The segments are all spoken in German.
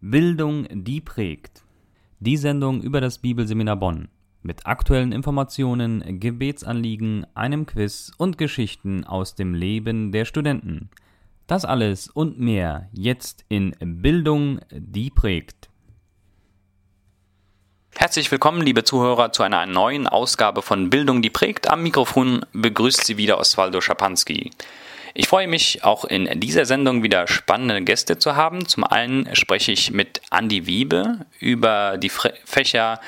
Bildung, die prägt. Die Sendung über das Bibelseminar Bonn. Mit aktuellen Informationen, Gebetsanliegen, einem Quiz und Geschichten aus dem Leben der Studenten. Das alles und mehr jetzt in Bildung, die prägt. Herzlich willkommen, liebe Zuhörer, zu einer neuen Ausgabe von Bildung, die prägt. Am Mikrofon begrüßt Sie wieder Oswaldo Schapanski. Ich freue mich auch in dieser Sendung wieder spannende Gäste zu haben. Zum einen spreche ich mit Andi Wiebe über die Fächer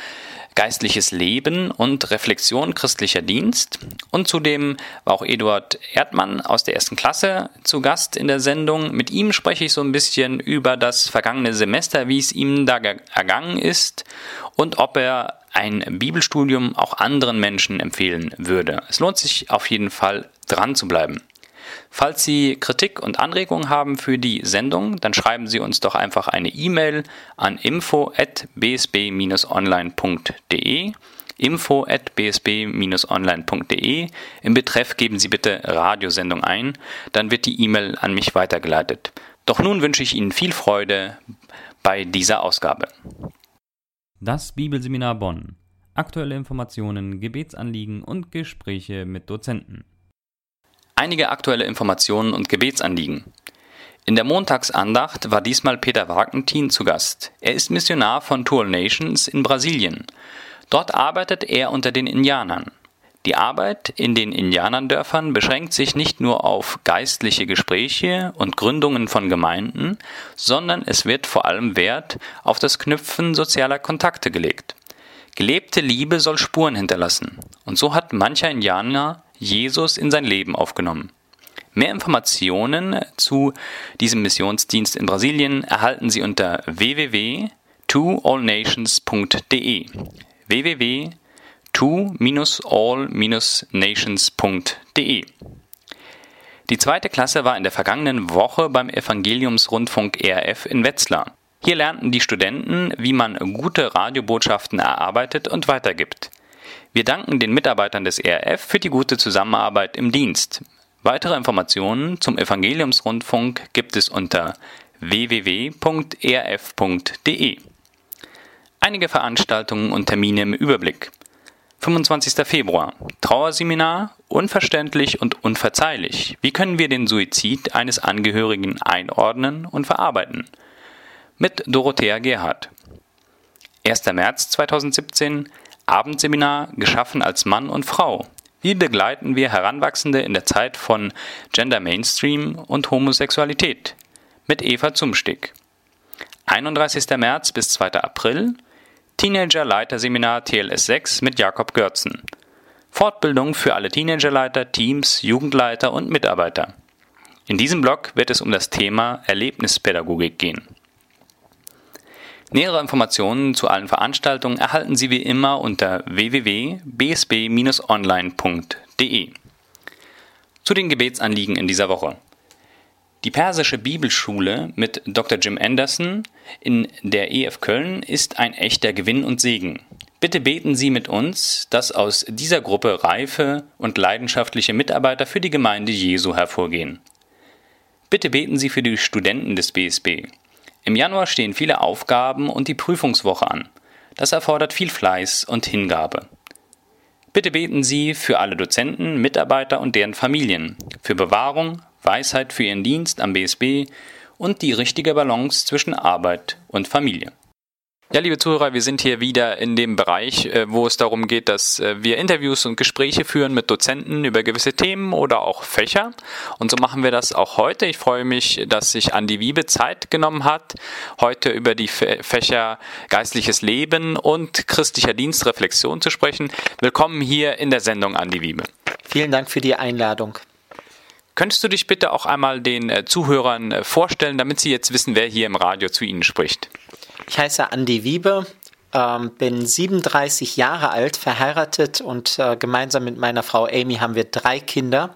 geistliches Leben und Reflexion christlicher Dienst. Und zudem war auch Eduard Erdmann aus der ersten Klasse zu Gast in der Sendung. Mit ihm spreche ich so ein bisschen über das vergangene Semester, wie es ihm da ergangen ist und ob er ein Bibelstudium auch anderen Menschen empfehlen würde. Es lohnt sich auf jeden Fall dran zu bleiben. Falls Sie Kritik und Anregungen haben für die Sendung, dann schreiben Sie uns doch einfach eine E-Mail an info@bsb-online.de info@bsb-online.de. Im Betreff geben Sie bitte Radiosendung ein, dann wird die E-Mail an mich weitergeleitet. Doch nun wünsche ich Ihnen viel Freude bei dieser Ausgabe. Das Bibelseminar Bonn. Aktuelle Informationen, Gebetsanliegen und Gespräche mit Dozenten einige aktuelle Informationen und Gebetsanliegen. In der Montagsandacht war diesmal Peter Wagentin zu Gast. Er ist Missionar von Tour Nations in Brasilien. Dort arbeitet er unter den Indianern. Die Arbeit in den Indianerdörfern beschränkt sich nicht nur auf geistliche Gespräche und Gründungen von Gemeinden, sondern es wird vor allem Wert auf das Knüpfen sozialer Kontakte gelegt. Gelebte Liebe soll Spuren hinterlassen, und so hat mancher Indianer Jesus in sein Leben aufgenommen. Mehr Informationen zu diesem Missionsdienst in Brasilien erhalten Sie unter www.toallnations.de www.to-all-nations.de Die zweite Klasse war in der vergangenen Woche beim Evangeliumsrundfunk ERF in Wetzlar. Hier lernten die Studenten, wie man gute Radiobotschaften erarbeitet und weitergibt. Wir danken den Mitarbeitern des ERF für die gute Zusammenarbeit im Dienst. Weitere Informationen zum Evangeliumsrundfunk gibt es unter www.erf.de. Einige Veranstaltungen und Termine im Überblick. 25. Februar. Trauerseminar Unverständlich und unverzeihlich. Wie können wir den Suizid eines Angehörigen einordnen und verarbeiten? Mit Dorothea Gerhardt. 1. März 2017 Abendseminar Geschaffen als Mann und Frau. Wie begleiten wir Heranwachsende in der Zeit von Gender Mainstream und Homosexualität? Mit Eva Zumstick. 31. März bis 2. April Teenager-Leiterseminar TLS 6 mit Jakob Görzen. Fortbildung für alle Teenagerleiter, Teams, Jugendleiter und Mitarbeiter. In diesem Blog wird es um das Thema Erlebnispädagogik gehen. Nähere Informationen zu allen Veranstaltungen erhalten Sie wie immer unter www.bsb-online.de. Zu den Gebetsanliegen in dieser Woche. Die Persische Bibelschule mit Dr. Jim Anderson in der EF Köln ist ein echter Gewinn und Segen. Bitte beten Sie mit uns, dass aus dieser Gruppe reife und leidenschaftliche Mitarbeiter für die Gemeinde Jesu hervorgehen. Bitte beten Sie für die Studenten des BSB. Im Januar stehen viele Aufgaben und die Prüfungswoche an. Das erfordert viel Fleiß und Hingabe. Bitte beten Sie für alle Dozenten, Mitarbeiter und deren Familien, für Bewahrung, Weisheit für Ihren Dienst am BSB und die richtige Balance zwischen Arbeit und Familie. Ja, liebe Zuhörer, wir sind hier wieder in dem Bereich, äh, wo es darum geht, dass äh, wir Interviews und Gespräche führen mit Dozenten über gewisse Themen oder auch Fächer. Und so machen wir das auch heute. Ich freue mich, dass sich Andi Wiebe Zeit genommen hat, heute über die Fächer geistliches Leben und christlicher Dienstreflexion zu sprechen. Willkommen hier in der Sendung, Andi Wiebe. Vielen Dank für die Einladung. Könntest du dich bitte auch einmal den äh, Zuhörern vorstellen, damit sie jetzt wissen, wer hier im Radio zu ihnen spricht? Ich heiße Andi Wiebe, ähm, bin 37 Jahre alt, verheiratet und äh, gemeinsam mit meiner Frau Amy haben wir drei Kinder.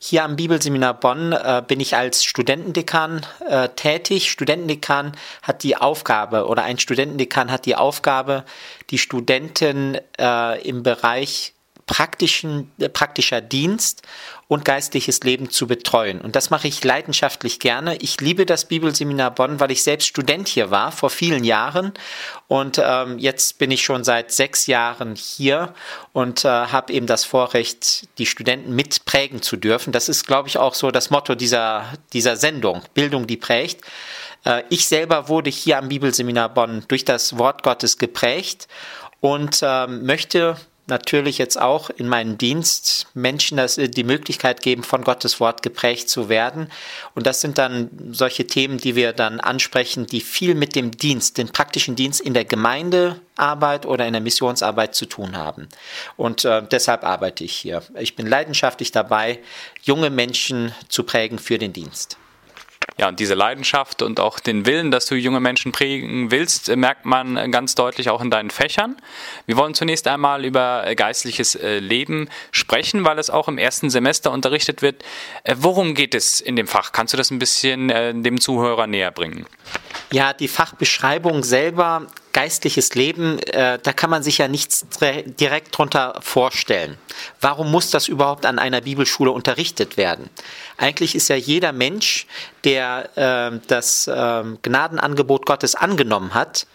Hier am Bibelseminar Bonn äh, bin ich als Studentendekan äh, tätig. Studentendekan hat die Aufgabe oder ein Studentendekan hat die Aufgabe, die Studenten äh, im Bereich praktischen, äh, praktischer Dienst und geistliches Leben zu betreuen. Und das mache ich leidenschaftlich gerne. Ich liebe das Bibelseminar Bonn, weil ich selbst Student hier war vor vielen Jahren. Und ähm, jetzt bin ich schon seit sechs Jahren hier und äh, habe eben das Vorrecht, die Studenten mitprägen zu dürfen. Das ist, glaube ich, auch so das Motto dieser, dieser Sendung, Bildung, die prägt. Äh, ich selber wurde hier am Bibelseminar Bonn durch das Wort Gottes geprägt und äh, möchte natürlich jetzt auch in meinem Dienst Menschen das, die Möglichkeit geben, von Gottes Wort geprägt zu werden. Und das sind dann solche Themen, die wir dann ansprechen, die viel mit dem Dienst, den praktischen Dienst in der Gemeindearbeit oder in der Missionsarbeit zu tun haben. Und äh, deshalb arbeite ich hier. Ich bin leidenschaftlich dabei, junge Menschen zu prägen für den Dienst. Ja, und diese Leidenschaft und auch den Willen, dass du junge Menschen prägen willst, äh, merkt man äh, ganz deutlich auch in deinen Fächern. Wir wollen zunächst einmal über äh, geistliches Leben sprechen, weil es auch im ersten Semester unterrichtet wird. Worum geht es in dem Fach? Kannst du das ein bisschen dem Zuhörer näher bringen? Ja, die Fachbeschreibung selber geistliches Leben, äh, da kann man sich ja nichts direkt drunter vorstellen. Warum muss das überhaupt an einer Bibelschule unterrichtet werden? Eigentlich ist ja jeder Mensch, der äh, das äh, Gnadenangebot Gottes angenommen hat,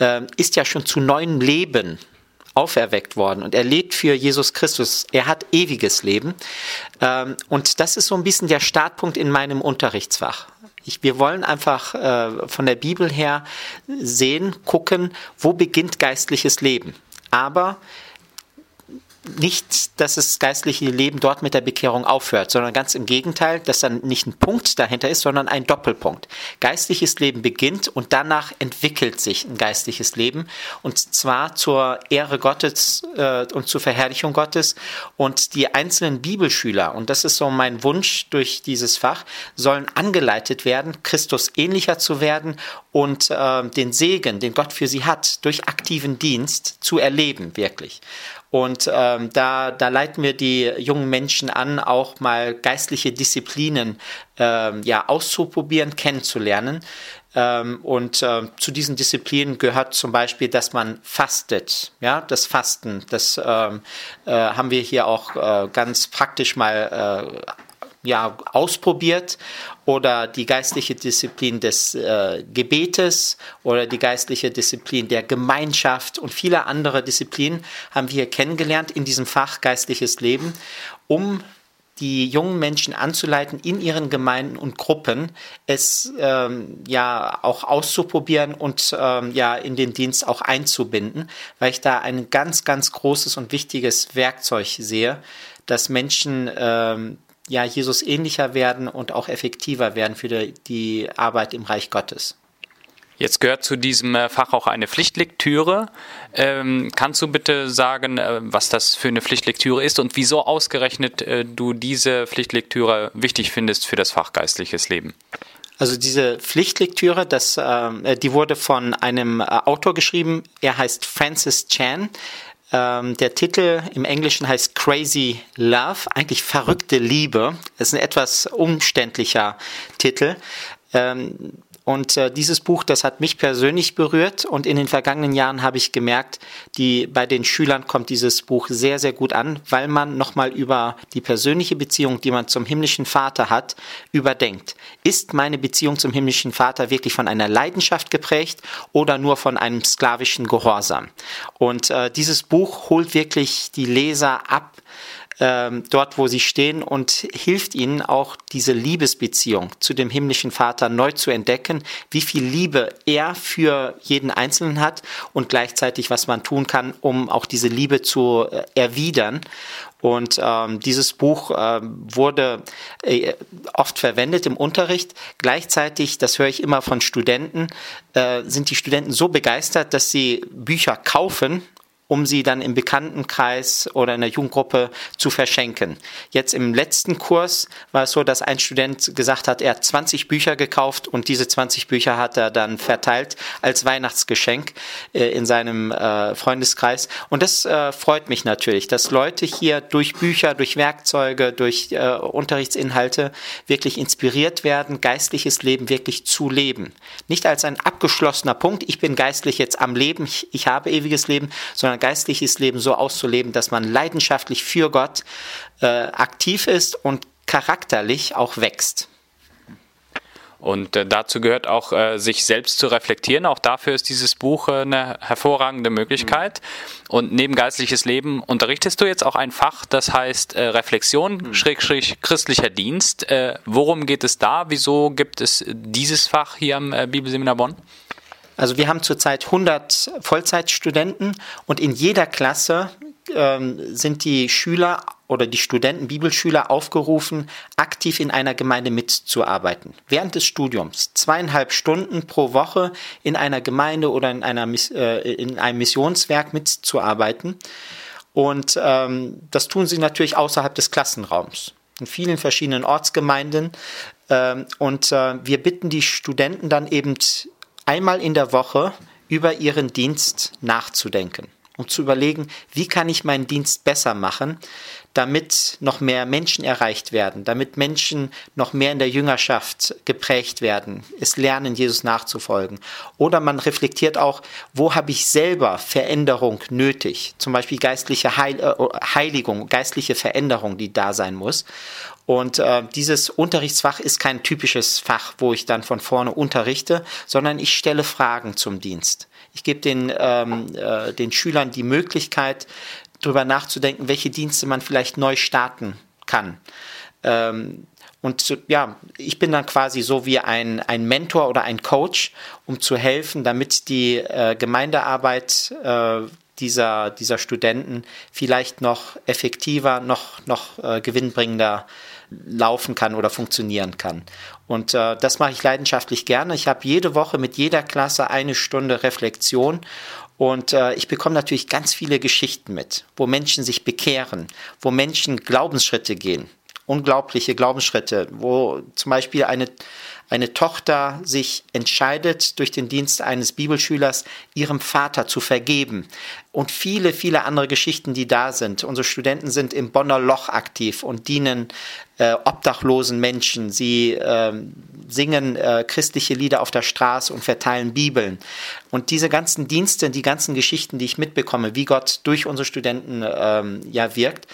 äh, ist ja schon zu neuem Leben auferweckt worden und er lebt für Jesus Christus. Er hat ewiges Leben. Ähm, und das ist so ein bisschen der Startpunkt in meinem Unterrichtsfach. Ich, wir wollen einfach äh, von der Bibel her sehen, gucken, wo beginnt geistliches Leben. Aber nicht, dass das geistliche Leben dort mit der Bekehrung aufhört, sondern ganz im Gegenteil, dass dann nicht ein Punkt dahinter ist, sondern ein Doppelpunkt. Geistliches Leben beginnt und danach entwickelt sich ein geistliches Leben und zwar zur Ehre Gottes äh, und zur Verherrlichung Gottes und die einzelnen Bibelschüler, und das ist so mein Wunsch durch dieses Fach, sollen angeleitet werden, Christus ähnlicher zu werden und äh, den Segen, den Gott für sie hat, durch aktiven Dienst zu erleben, wirklich. Und ähm, da, da leiten wir die jungen Menschen an, auch mal geistliche Disziplinen ähm, ja, auszuprobieren, kennenzulernen. Ähm, und äh, zu diesen Disziplinen gehört zum Beispiel, dass man fastet. Ja, das Fasten, das ähm, äh, haben wir hier auch äh, ganz praktisch mal äh, ja, ausprobiert oder die geistliche Disziplin des äh, Gebetes oder die geistliche Disziplin der Gemeinschaft und viele andere Disziplinen haben wir kennengelernt in diesem Fach geistliches Leben, um die jungen Menschen anzuleiten, in ihren Gemeinden und Gruppen es ähm, ja auch auszuprobieren und ähm, ja in den Dienst auch einzubinden, weil ich da ein ganz, ganz großes und wichtiges Werkzeug sehe, dass Menschen ähm, ja, Jesus ähnlicher werden und auch effektiver werden für die, die Arbeit im Reich Gottes. Jetzt gehört zu diesem äh, Fach auch eine Pflichtlektüre. Ähm, kannst du bitte sagen, äh, was das für eine Pflichtlektüre ist und wieso ausgerechnet äh, du diese Pflichtlektüre wichtig findest für das Fach geistliches Leben? Also diese Pflichtlektüre, das, äh, die wurde von einem äh, Autor geschrieben. Er heißt Francis Chan. Ähm, der Titel im Englischen heißt Crazy Love, eigentlich verrückte Liebe. Das ist ein etwas umständlicher Titel. Ähm, und äh, dieses Buch, das hat mich persönlich berührt und in den vergangenen Jahren habe ich gemerkt, die, bei den Schülern kommt dieses Buch sehr, sehr gut an, weil man nochmal über die persönliche Beziehung, die man zum himmlischen Vater hat, überdenkt. Ist meine Beziehung zum himmlischen Vater wirklich von einer Leidenschaft geprägt oder nur von einem sklavischen Gehorsam? Und äh, dieses Buch holt wirklich die Leser ab ähm, dort, wo sie stehen und hilft ihnen auch diese Liebesbeziehung zu dem himmlischen Vater neu zu entdecken, wie viel Liebe er für jeden Einzelnen hat und gleichzeitig, was man tun kann, um auch diese Liebe zu äh, erwidern. Und ähm, dieses Buch äh, wurde äh, oft verwendet im Unterricht. Gleichzeitig, das höre ich immer von Studenten, äh, sind die Studenten so begeistert, dass sie Bücher kaufen um sie dann im Bekanntenkreis oder in der Jugendgruppe zu verschenken. Jetzt im letzten Kurs war es so, dass ein Student gesagt hat, er hat 20 Bücher gekauft und diese 20 Bücher hat er dann verteilt als Weihnachtsgeschenk äh, in seinem äh, Freundeskreis. Und das äh, freut mich natürlich, dass Leute hier durch Bücher, durch Werkzeuge, durch Unterrichtsinhalte wirklich inspiriert werden, geistliches Leben wirklich zu leben. Nicht als ein abgeschlossener Punkt, ich bin geistlich jetzt am Leben, ich habe ewiges Leben, sondern geistliches Leben so auszuleben, dass man leidenschaftlich für Gott äh, aktiv ist und charakterlich auch wächst. Und äh, dazu gehört auch, äh, sich selbst zu reflektieren. Auch dafür ist dieses Buch äh, eine hervorragende Möglichkeit. Mhm. Und neben geistliches Leben unterrichtest du jetzt auch ein Fach, das heißt Reflexion, mhm. Schrägstrich christlicher Dienst. Worum geht es da? Wieso gibt es dieses Fach hier am Bibelseminar Bonn? Also wir haben zurzeit 100 Vollzeitstudenten und in jeder Klasse ähm, sind die Schüler oder die Studenten, Bibelschüler aufgerufen, aktiv in einer Gemeinde mitzuarbeiten. Während des Studiums zweieinhalb Stunden pro Woche in einer Gemeinde oder in, einer, äh, in einem Missionswerk mitzuarbeiten. Und ähm, das tun sie natürlich außerhalb des Klassenraums, in vielen verschiedenen Ortsgemeinden. Ähm, und äh, wir bitten die Studenten dann eben einmal in der Woche über ihren Dienst nachzudenken um zu überlegen, wie kann ich meinen Dienst besser machen, damit noch mehr Menschen erreicht werden, damit Menschen noch mehr in der Jüngerschaft geprägt werden, es lernen, Jesus nachzufolgen. Oder man reflektiert auch, wo habe ich selber Veränderung nötig, zum Beispiel geistliche Heil äh, Heiligung, geistliche Veränderung, die da sein muss. Und äh, dieses Unterrichtsfach ist kein typisches Fach, wo ich dann von vorne unterrichte, sondern ich stelle Fragen zum Dienst. Ich gebe den, ähm, äh, den Schülern die Möglichkeit, darüber nachzudenken, welche Dienste man vielleicht neu starten kann. Ähm, und ja, ich bin dann quasi so wie ein, ein Mentor oder ein Coach, um zu helfen, damit die äh, Gemeindearbeit äh, dieser, dieser Studenten vielleicht noch effektiver, noch, noch äh, gewinnbringender laufen kann oder funktionieren kann. Und äh, das mache ich leidenschaftlich gerne. Ich habe jede Woche mit jeder Klasse eine Stunde Reflexion und äh, ich bekomme natürlich ganz viele Geschichten mit, wo Menschen sich bekehren, wo Menschen Glaubensschritte gehen, unglaubliche Glaubensschritte, wo zum Beispiel eine, eine Tochter sich entscheidet, durch den Dienst eines Bibelschülers ihrem Vater zu vergeben. Und viele, viele andere Geschichten, die da sind. Unsere Studenten sind im Bonner Loch aktiv und dienen äh, obdachlosen Menschen. Sie äh, singen äh, christliche Lieder auf der Straße und verteilen Bibeln. Und diese ganzen Dienste, die ganzen Geschichten, die ich mitbekomme, wie Gott durch unsere Studenten ähm, ja wirkt,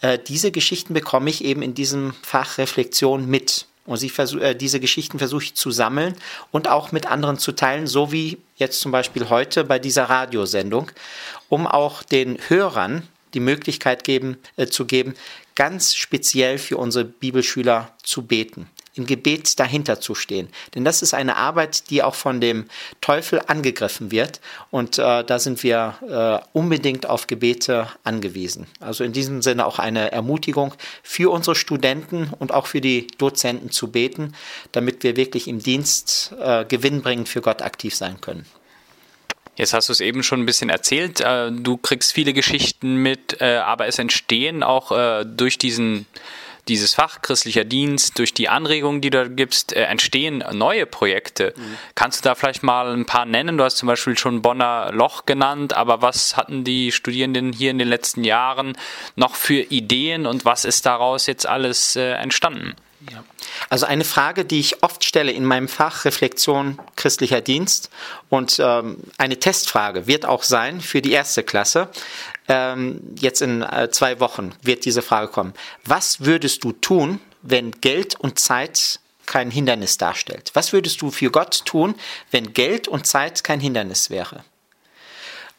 äh, diese Geschichten bekomme ich eben in diesem Fach Reflexion mit. Und sie äh, diese Geschichten versuche ich zu sammeln und auch mit anderen zu teilen, so wie jetzt zum Beispiel heute bei dieser Radiosendung, um auch den Hörern die Möglichkeit geben, äh, zu geben, ganz speziell für unsere Bibelschüler zu beten im Gebet dahinter zu stehen. Denn das ist eine Arbeit, die auch von dem Teufel angegriffen wird. Und äh, da sind wir äh, unbedingt auf Gebete angewiesen. Also in diesem Sinne auch eine Ermutigung für unsere Studenten und auch für die Dozenten zu beten, damit wir wirklich im Dienst äh, gewinnbringend für Gott aktiv sein können. Jetzt hast du es eben schon ein bisschen erzählt. Äh, du kriegst viele Geschichten mit, äh, aber es entstehen auch äh, durch diesen dieses Fach christlicher Dienst, durch die Anregungen, die du gibst, äh, entstehen neue Projekte. Mhm. Kannst du da vielleicht mal ein paar nennen? Du hast zum Beispiel schon Bonner Loch genannt, aber was hatten die Studierenden hier in den letzten Jahren noch für Ideen und was ist daraus jetzt alles äh, entstanden? Ja. Also eine Frage, die ich oft stelle in meinem Fach Reflexion christlicher Dienst und ähm, eine Testfrage wird auch sein für die erste Klasse. Ähm, jetzt in äh, zwei Wochen wird diese Frage kommen. Was würdest du tun, wenn Geld und Zeit kein Hindernis darstellt? Was würdest du für Gott tun, wenn Geld und Zeit kein Hindernis wäre?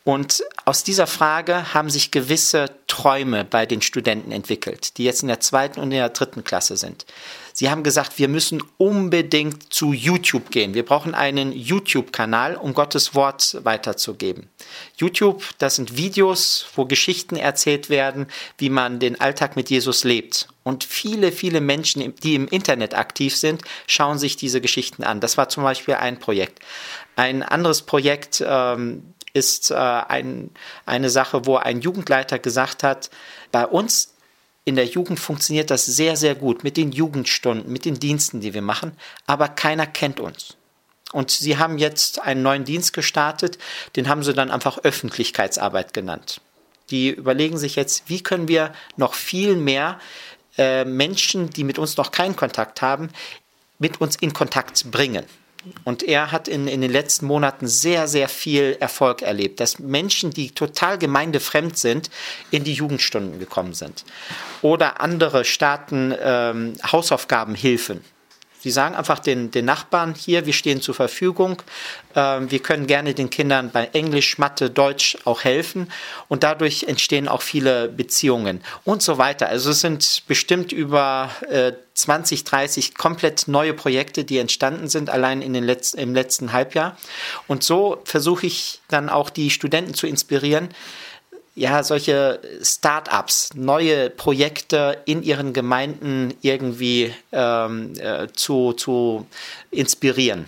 Und aus dieser Frage haben sich gewisse Träume bei den Studenten entwickelt, die jetzt in der zweiten und in der dritten Klasse sind. Sie haben gesagt, wir müssen unbedingt zu YouTube gehen. Wir brauchen einen YouTube-Kanal, um Gottes Wort weiterzugeben. YouTube, das sind Videos, wo Geschichten erzählt werden, wie man den Alltag mit Jesus lebt. Und viele, viele Menschen, die im Internet aktiv sind, schauen sich diese Geschichten an. Das war zum Beispiel ein Projekt. Ein anderes Projekt ähm, ist äh, ein, eine Sache, wo ein Jugendleiter gesagt hat, bei uns in der Jugend funktioniert das sehr, sehr gut mit den Jugendstunden, mit den Diensten, die wir machen, aber keiner kennt uns. Und sie haben jetzt einen neuen Dienst gestartet, den haben sie dann einfach Öffentlichkeitsarbeit genannt. Die überlegen sich jetzt, wie können wir noch viel mehr äh, Menschen, die mit uns noch keinen Kontakt haben, mit uns in Kontakt bringen. Und er hat in, in den letzten Monaten sehr, sehr viel Erfolg erlebt, dass Menschen, die total gemeindefremd sind, in die Jugendstunden gekommen sind. Oder andere Staaten ähm, Hausaufgabenhilfen Sie sagen einfach den, den Nachbarn hier, wir stehen zur Verfügung. Ähm, wir können gerne den Kindern bei Englisch, Mathe, Deutsch auch helfen. Und dadurch entstehen auch viele Beziehungen und so weiter. Also es sind bestimmt über äh, 20, 30 komplett neue Projekte, die entstanden sind, allein in den letzten, im letzten Halbjahr. Und so versuche ich dann auch die Studenten zu inspirieren, ja, solche Start-ups, neue Projekte in ihren Gemeinden irgendwie ähm, äh, zu, zu inspirieren.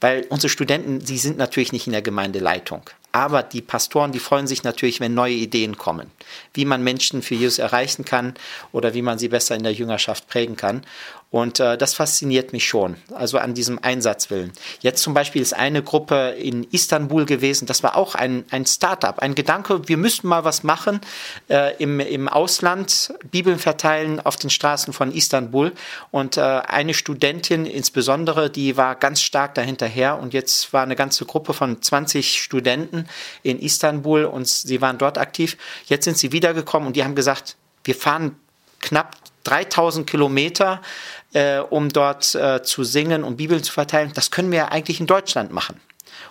Weil unsere Studenten, sie sind natürlich nicht in der Gemeindeleitung. Aber die Pastoren, die freuen sich natürlich, wenn neue Ideen kommen, wie man Menschen für Jesus erreichen kann oder wie man sie besser in der Jüngerschaft prägen kann. Und äh, das fasziniert mich schon, also an diesem Einsatzwillen. Jetzt zum Beispiel ist eine Gruppe in Istanbul gewesen, das war auch ein, ein Start-up, ein Gedanke, wir müssten mal was machen äh, im, im Ausland, Bibeln verteilen auf den Straßen von Istanbul. Und äh, eine Studentin insbesondere, die war ganz stark dahinterher und jetzt war eine ganze Gruppe von 20 Studenten in Istanbul und sie waren dort aktiv. Jetzt sind sie wiedergekommen und die haben gesagt, wir fahren knapp 3000 Kilometer äh, um dort äh, zu singen und Bibeln zu verteilen. Das können wir ja eigentlich in Deutschland machen.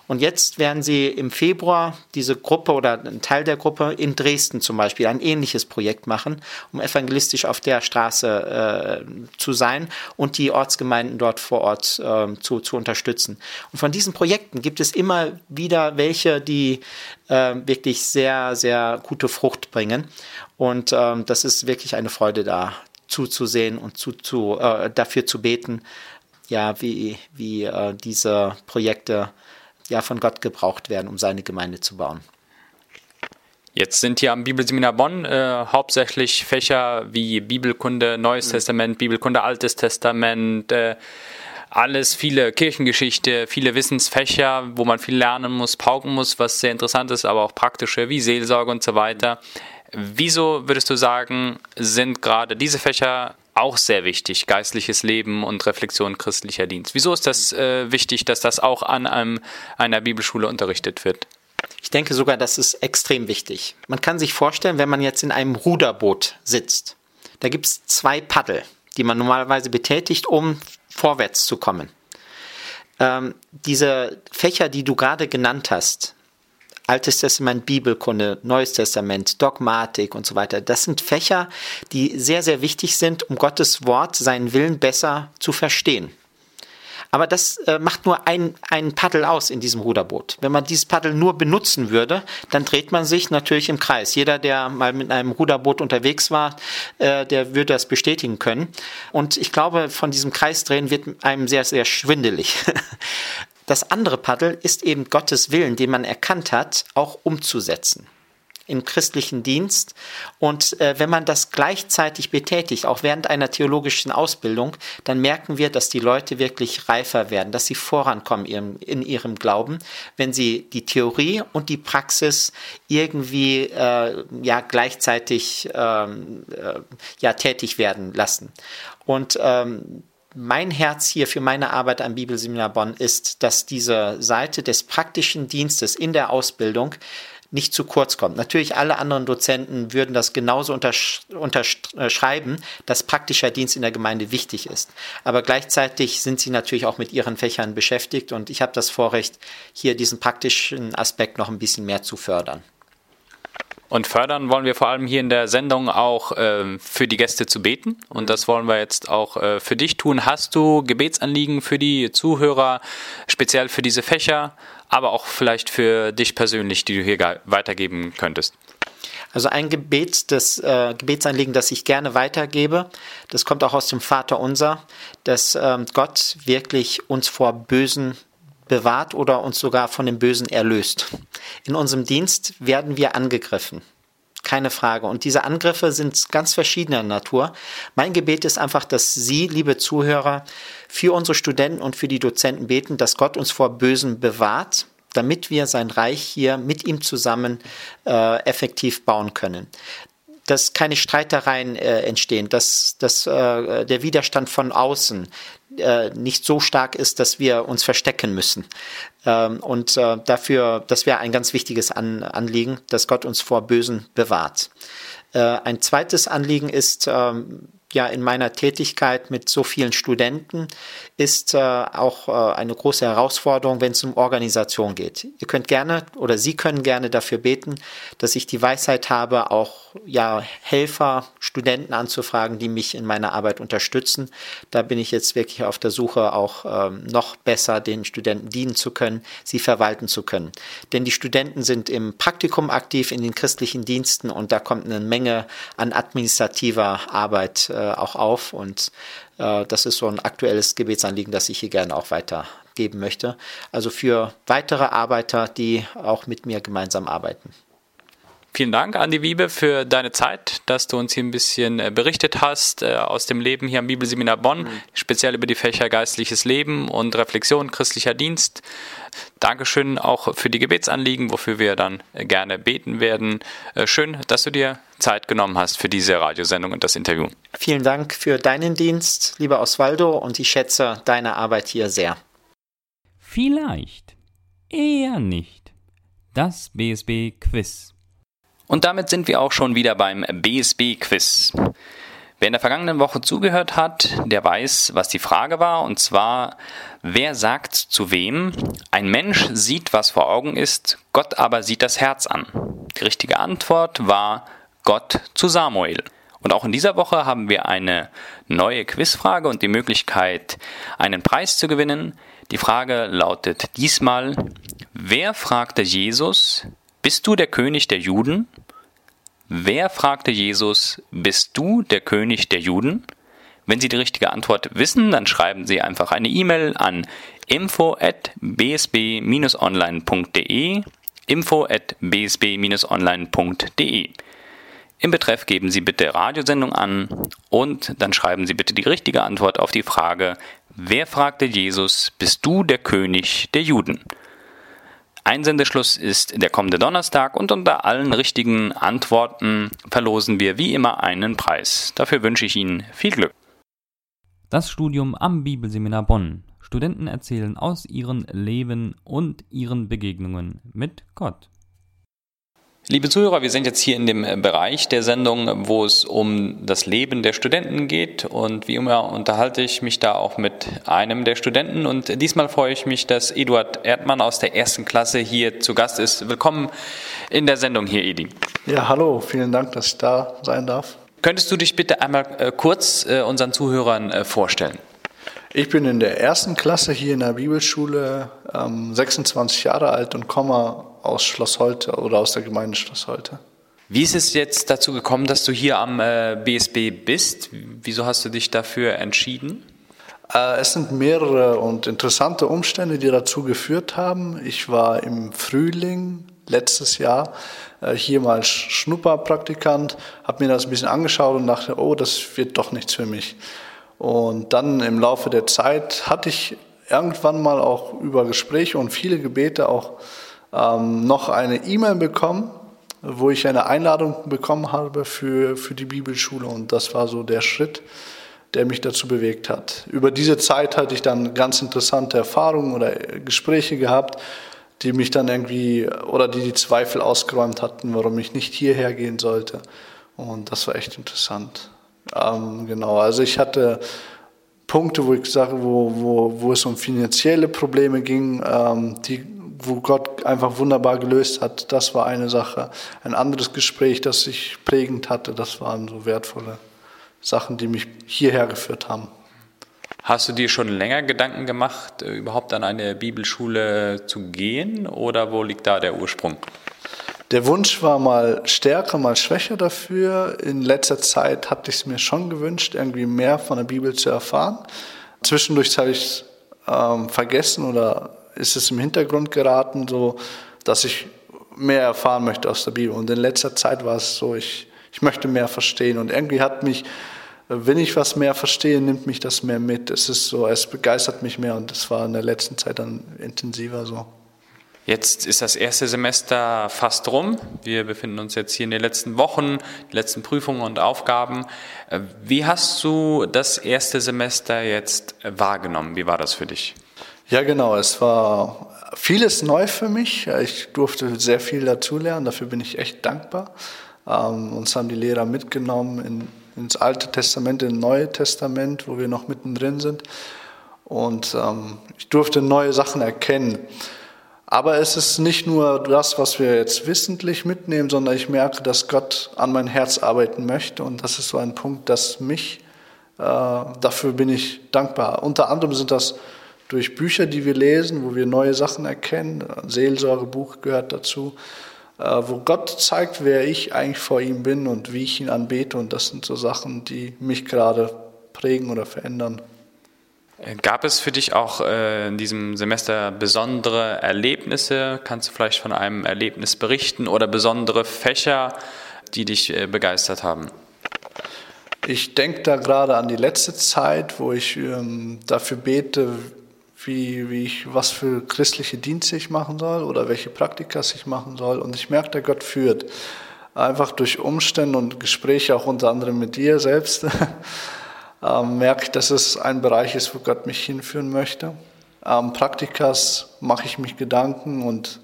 Und jetzt werden sie im Februar diese Gruppe oder ein Teil der Gruppe in Dresden zum Beispiel ein ähnliches Projekt machen, um evangelistisch auf der Straße äh, zu sein und die Ortsgemeinden dort vor Ort äh, zu, zu unterstützen. Und von diesen Projekten gibt es immer wieder welche, die äh, wirklich sehr, sehr gute Frucht bringen. Und ähm, das ist wirklich eine Freude da, zuzusehen und zu, zu, äh, dafür zu beten, ja, wie, wie äh, diese Projekte ja von Gott gebraucht werden, um seine Gemeinde zu bauen. Jetzt sind hier am Bibelseminar Bonn äh, hauptsächlich Fächer wie Bibelkunde, Neues mhm. Testament, Bibelkunde, Altes Testament, äh, alles, viele Kirchengeschichte, viele Wissensfächer, wo man viel lernen muss, pauken muss, was sehr interessant ist, aber auch praktische wie Seelsorge und so weiter. Wieso würdest du sagen, sind gerade diese Fächer auch sehr wichtig, geistliches Leben und Reflexion christlicher Dienst? Wieso ist das äh, wichtig, dass das auch an einem, einer Bibelschule unterrichtet wird? Ich denke sogar, das ist extrem wichtig. Man kann sich vorstellen, wenn man jetzt in einem Ruderboot sitzt, da gibt es zwei Paddel, die man normalerweise betätigt, um vorwärts zu kommen. Ähm, diese Fächer, die du gerade genannt hast, Altes Testament, Bibelkunde, Neues Testament, Dogmatik und so weiter. Das sind Fächer, die sehr, sehr wichtig sind, um Gottes Wort, seinen Willen besser zu verstehen. Aber das äh, macht nur ein, ein Paddel aus in diesem Ruderboot. Wenn man dieses Paddel nur benutzen würde, dann dreht man sich natürlich im Kreis. Jeder, der mal mit einem Ruderboot unterwegs war, äh, der würde das bestätigen können. Und ich glaube, von diesem Kreisdrehen wird einem sehr, sehr schwindelig. Das andere Paddel ist eben Gottes Willen, den man erkannt hat, auch umzusetzen im christlichen Dienst. Und äh, wenn man das gleichzeitig betätigt, auch während einer theologischen Ausbildung, dann merken wir, dass die Leute wirklich reifer werden, dass sie vorankommen ihrem, in ihrem Glauben, wenn sie die Theorie und die Praxis irgendwie äh, ja gleichzeitig ähm, äh, ja tätig werden lassen. Und ähm, mein Herz hier für meine Arbeit am Bibelseminar Bonn ist, dass diese Seite des praktischen Dienstes in der Ausbildung nicht zu kurz kommt. Natürlich alle anderen Dozenten würden das genauso untersch unterschreiben, dass praktischer Dienst in der Gemeinde wichtig ist. Aber gleichzeitig sind sie natürlich auch mit ihren Fächern beschäftigt und ich habe das Vorrecht, hier diesen praktischen Aspekt noch ein bisschen mehr zu fördern. Und fördern wollen wir vor allem hier in der Sendung auch äh, für die Gäste zu beten. Und das wollen wir jetzt auch äh, für dich tun. Hast du Gebetsanliegen für die Zuhörer, speziell für diese Fächer, aber auch vielleicht für dich persönlich, die du hier weitergeben könntest? Also ein Gebet, das äh, Gebetsanliegen, das ich gerne weitergebe, das kommt auch aus dem Vater unser, dass ähm, Gott wirklich uns vor bösen bewahrt oder uns sogar von dem Bösen erlöst. In unserem Dienst werden wir angegriffen. Keine Frage. Und diese Angriffe sind ganz verschiedener Natur. Mein Gebet ist einfach, dass Sie, liebe Zuhörer, für unsere Studenten und für die Dozenten beten, dass Gott uns vor Bösen bewahrt, damit wir sein Reich hier mit ihm zusammen äh, effektiv bauen können. dass keine Streitereien äh, entstehen, dass, dass äh, der Widerstand von außen äh, nicht so stark ist, dass wir uns verstecken müssen. Ähm, und äh, dafür, das wäre ein ganz wichtiges An Anliegen, dass Gott uns vor Bösen bewahrt. Äh, ein zweites Anliegen ist, ähm, ja in meiner Tätigkeit mit so vielen Studenten ist äh, auch äh, eine große Herausforderung, wenn es um Organisation geht. Ihr könnt gerne oder Sie können gerne dafür beten, dass ich die Weisheit habe, auch ja Helfer, Studenten anzufragen, die mich in meiner Arbeit unterstützen. Da bin ich jetzt wirklich auf der Suche, auch ähm, noch besser den Studenten dienen zu können, sie verwalten zu können. Denn die Studenten sind im Praktikum aktiv in den christlichen Diensten und da kommt eine Menge an administrativer Arbeit äh, auch auf und äh, das ist so ein aktuelles Gebetsanliegen, das ich hier gerne auch weitergeben möchte. Also für weitere Arbeiter, die auch mit mir gemeinsam arbeiten. Vielen Dank, Andi Wiebe, für deine Zeit, dass du uns hier ein bisschen äh, berichtet hast äh, aus dem Leben hier am Bibelseminar Bonn, mhm. speziell über die Fächer geistliches Leben und Reflexion christlicher Dienst. Dankeschön auch für die Gebetsanliegen, wofür wir dann äh, gerne beten werden. Schön, dass du dir Zeit genommen hast für diese Radiosendung und das Interview. Vielen Dank für deinen Dienst, lieber Osvaldo, und ich schätze deine Arbeit hier sehr. Vielleicht, eher nicht. Das BSB Quiz. Und damit sind wir auch schon wieder beim BSB-Quiz. Wer in der vergangenen Woche zugehört hat, der weiß, was die Frage war, und zwar, wer sagt zu wem, ein Mensch sieht, was vor Augen ist, Gott aber sieht das Herz an. Die richtige Antwort war Gott zu Samuel. Und auch in dieser Woche haben wir eine neue Quizfrage und die Möglichkeit, einen Preis zu gewinnen. Die Frage lautet diesmal, wer fragte Jesus, bist du der König der Juden? Wer fragte Jesus, bist du der König der Juden? Wenn Sie die richtige Antwort wissen, dann schreiben Sie einfach eine E-Mail an info@bsb-online.de info@bsb-online.de. Im Betreff geben Sie bitte Radiosendung an und dann schreiben Sie bitte die richtige Antwort auf die Frage, wer fragte Jesus, bist du der König der Juden? Einsendeschluss ist der kommende Donnerstag und unter allen richtigen Antworten verlosen wir wie immer einen Preis. Dafür wünsche ich Ihnen viel Glück. Das Studium am Bibelseminar Bonn. Studenten erzählen aus ihrem Leben und ihren Begegnungen mit Gott. Liebe Zuhörer, wir sind jetzt hier in dem Bereich der Sendung, wo es um das Leben der Studenten geht. Und wie immer unterhalte ich mich da auch mit einem der Studenten. Und diesmal freue ich mich, dass Eduard Erdmann aus der ersten Klasse hier zu Gast ist. Willkommen in der Sendung hier, Edi. Ja, hallo, vielen Dank, dass ich da sein darf. Könntest du dich bitte einmal äh, kurz äh, unseren Zuhörern äh, vorstellen? Ich bin in der ersten Klasse hier in der Bibelschule, 26 Jahre alt und komme aus Schloss Holte oder aus der Gemeinde Schloss Holte. Wie ist es jetzt dazu gekommen, dass du hier am äh, BSB bist? Wieso hast du dich dafür entschieden? Äh, es sind mehrere und interessante Umstände, die dazu geführt haben. Ich war im Frühling letztes Jahr äh, hier mal Schnupperpraktikant, habe mir das ein bisschen angeschaut und dachte, oh, das wird doch nichts für mich. Und dann im Laufe der Zeit hatte ich irgendwann mal auch über Gespräche und viele Gebete auch ähm, noch eine E-Mail bekommen, wo ich eine Einladung bekommen habe für, für die Bibelschule und das war so der Schritt, der mich dazu bewegt hat. Über diese Zeit hatte ich dann ganz interessante Erfahrungen oder Gespräche gehabt, die mich dann irgendwie oder die die Zweifel ausgeräumt hatten, warum ich nicht hierher gehen sollte. Und das war echt interessant. Ähm, genau, also ich hatte Punkte, wo ich sage, wo, wo, wo es um finanzielle Probleme ging, ähm, die wo Gott einfach wunderbar gelöst hat, das war eine Sache. Ein anderes Gespräch, das sich prägend hatte, das waren so wertvolle Sachen, die mich hierher geführt haben. Hast du dir schon länger Gedanken gemacht, äh, überhaupt an eine Bibelschule zu gehen oder wo liegt da der Ursprung? Der Wunsch war mal stärker, mal schwächer dafür. In letzter Zeit hatte ich es mir schon gewünscht, irgendwie mehr von der Bibel zu erfahren. Zwischendurch habe ich es ähm, vergessen oder ist es im Hintergrund geraten, so dass ich mehr erfahren möchte aus der Bibel. Und in letzter Zeit war es so, ich, ich möchte mehr verstehen. Und irgendwie hat mich, wenn ich was mehr verstehe, nimmt mich das mehr mit. Es ist so, es begeistert mich mehr und es war in der letzten Zeit dann intensiver so. Jetzt ist das erste Semester fast rum. Wir befinden uns jetzt hier in den letzten Wochen, die letzten Prüfungen und Aufgaben. Äh, wie hast du das erste Semester jetzt wahrgenommen? Wie war das für dich? Ja, genau. Es war vieles neu für mich. Ich durfte sehr viel dazulernen. Dafür bin ich echt dankbar. Ähm, uns haben die Lehrer mitgenommen in, ins Alte Testament, ins Neue Testament, wo wir noch mittendrin sind. Und ähm, ich durfte neue Sachen erkennen. Aber es ist nicht nur das, was wir jetzt wissentlich mitnehmen, sondern ich merke, dass Gott an mein Herz arbeiten möchte. Und das ist so ein Punkt, das mich, äh, dafür bin ich dankbar. Unter anderem sind das durch Bücher, die wir lesen, wo wir neue Sachen erkennen. Ein Seelsorgebuch gehört dazu, äh, wo Gott zeigt, wer ich eigentlich vor ihm bin und wie ich ihn anbete. Und das sind so Sachen, die mich gerade prägen oder verändern. Gab es für dich auch äh, in diesem Semester besondere Erlebnisse? Kannst du vielleicht von einem Erlebnis berichten oder besondere Fächer, die dich äh, begeistert haben? Ich denke da gerade an die letzte Zeit, wo ich ähm, dafür bete, wie, wie ich, was für christliche Dienste ich machen soll oder welche Praktikas ich machen soll. Und ich merke, der Gott führt. Einfach durch Umstände und Gespräche, auch unter anderem mit dir selbst. ähm, merke, dass es ein Bereich ist, wo Gott mich hinführen möchte. Ähm, Praktikas mache ich mich Gedanken und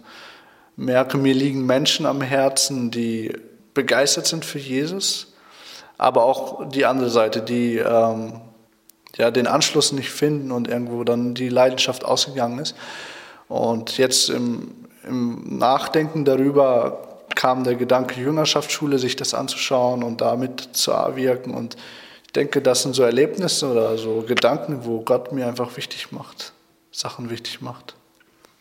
merke, mir liegen Menschen am Herzen, die begeistert sind für Jesus, aber auch die andere Seite, die ähm, ja, den Anschluss nicht finden und irgendwo dann die Leidenschaft ausgegangen ist. Und jetzt im, im Nachdenken darüber kam der Gedanke, Jüngerschaftsschule, sich das anzuschauen und damit zu wirken und denke, das sind so Erlebnisse oder so Gedanken, wo Gott mir einfach wichtig macht, Sachen wichtig macht.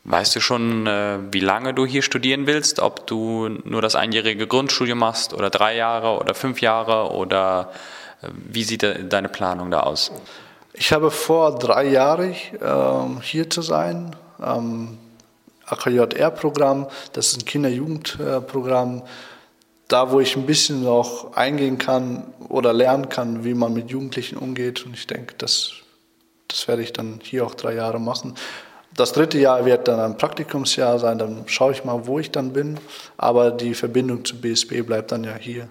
Weißt du schon, äh, wie lange du hier studieren willst? Ob du nur das einjährige Grundstudium machst oder drei Jahre oder fünf Jahre oder äh, wie sieht deine Planung da aus? Ich habe vor, drei Jahre ähm, hier zu sein. Ähm, AKJR-Programm, das ist ein Kinder-Jugend-Programm da, wo ich ein bisschen noch eingehen kann oder lernen kann, wie man mit Jugendlichen umgeht. Und ich denke, das, das werde ich dann hier auch drei Jahre machen. Das dritte Jahr wird dann ein Praktikumsjahr sein, dann schaue ich mal, wo ich dann bin. Aber die Verbindung zum BSB bleibt dann ja hier.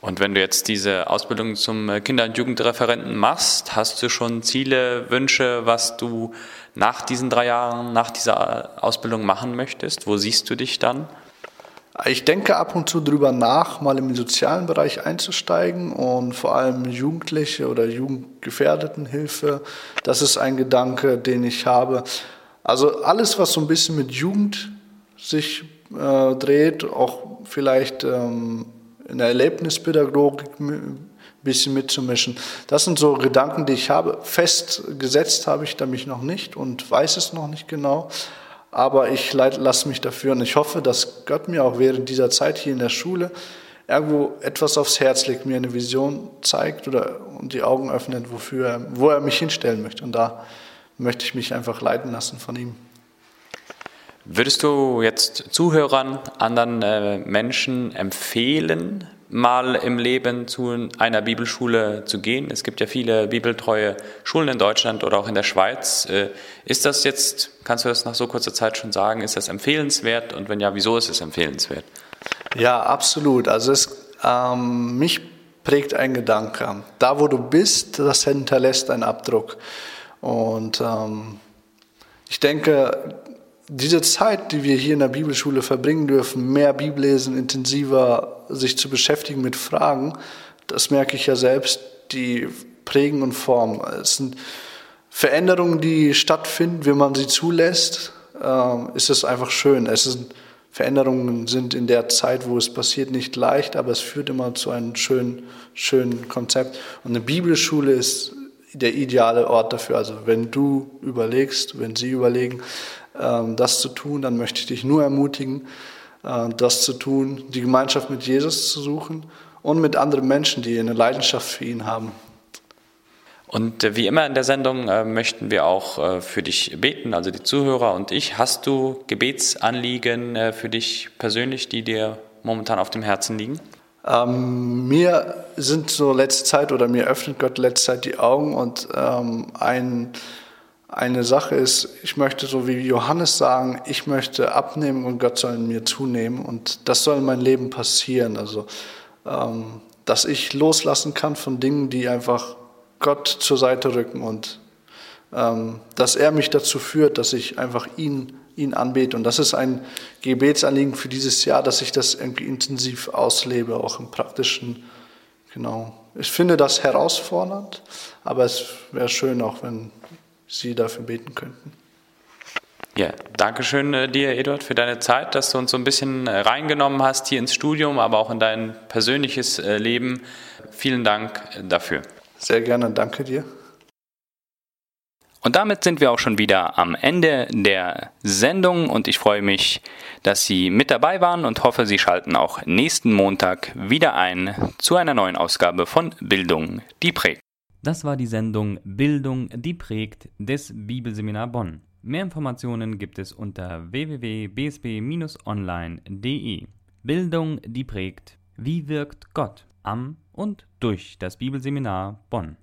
Und wenn du jetzt diese Ausbildung zum Kinder- und Jugendreferenten machst, hast du schon Ziele, Wünsche, was du nach diesen drei Jahren, nach dieser Ausbildung machen möchtest? Wo siehst du dich dann? Ich denke ab und zu darüber nach, mal im sozialen Bereich einzusteigen und vor allem Jugendliche oder Jugendgefährdetenhilfe. Das ist ein Gedanke, den ich habe. Also alles, was so ein bisschen mit Jugend sich äh, dreht, auch vielleicht ähm, in der Erlebnispädagogik ein bisschen mitzumischen. Das sind so Gedanken, die ich habe. Festgesetzt habe ich da mich noch nicht und weiß es noch nicht genau aber ich lasse mich dafür und ich hoffe, dass Gott mir auch während dieser Zeit hier in der Schule irgendwo etwas aufs Herz legt, mir eine Vision zeigt oder und die Augen öffnet, wofür wo er mich hinstellen möchte. Und da möchte ich mich einfach leiten lassen von ihm. Würdest du jetzt Zuhörern, anderen äh, Menschen empfehlen, mal im Leben zu einer Bibelschule zu gehen. Es gibt ja viele bibeltreue Schulen in Deutschland oder auch in der Schweiz. Äh, ist das jetzt, kannst du das nach so kurzer Zeit schon sagen, ist das empfehlenswert und wenn ja, wieso ist es empfehlenswert? Ja, absolut. Also es, ähm, mich prägt ein Gedanke. Da, wo du bist, das hinterlässt einen Abdruck. Und ähm, ich denke, diese Zeit, die wir hier in der Bibelschule verbringen dürfen, mehr Bibel lesen, intensiver sich zu beschäftigen mit Fragen, das merke ich ja selbst, die prägen und formen. Es sind Veränderungen, die stattfinden, wenn man sie zulässt, äh, ist es einfach schön. Es sind, Veränderungen sind in der Zeit, wo es passiert, nicht leicht, aber es führt immer zu einem schönen, schönen Konzept. Und eine Bibelschule ist der ideale Ort dafür. Also wenn du überlegst, wenn sie überlegen, ähm, das zu tun, dann möchte ich dich nur ermutigen, äh, das zu tun, die Gemeinschaft mit Jesus zu suchen und mit anderen Menschen, die eine Leidenschaft für ihn haben. Und äh, wie immer in der Sendung äh, möchten wir auch für dich beten, also die Zuhörer und ich. Hast du Gebetsanliegen für dich persönlich, die dir momentan auf dem Herzen liegen? Ähm, mir sind so letzte Zeit oder mir öffnet Gott letzte Zeit die Augen und ähm, ein eine Sache ist, ich möchte so wie Johannes sagen, ich möchte abnehmen und Gott soll in mir zunehmen und das soll in meinem Leben passieren. Also, ähm, dass ich loslassen kann von Dingen, die einfach Gott zur Seite rücken und ähm, dass er mich dazu führt, dass ich einfach ihn, ihn anbete. Und das ist ein Gebetsanliegen für dieses Jahr, dass ich das irgendwie intensiv auslebe, auch im praktischen. Genau. Ich finde das herausfordernd, aber es wäre schön auch, wenn Sie dafür beten könnten. Ja, danke schön äh, dir, Eduard, für deine Zeit, dass du uns so ein bisschen äh, reingenommen hast hier ins Studium, aber auch in dein persönliches äh, Leben. Vielen Dank äh, dafür. Sehr gerne, danke dir. Und damit sind wir auch schon wieder am Ende der Sendung und ich freue mich, dass Sie mit dabei waren und hoffe, Sie schalten auch nächsten Montag wieder ein zu einer neuen Ausgabe von Bildung, die prägt. Das war die Sendung Bildung, die prägt des Bibelseminar Bonn. Mehr Informationen gibt es unter www.bsb-online.de. Bildung, die prägt. Wie wirkt Gott am und durch das Bibelseminar Bonn?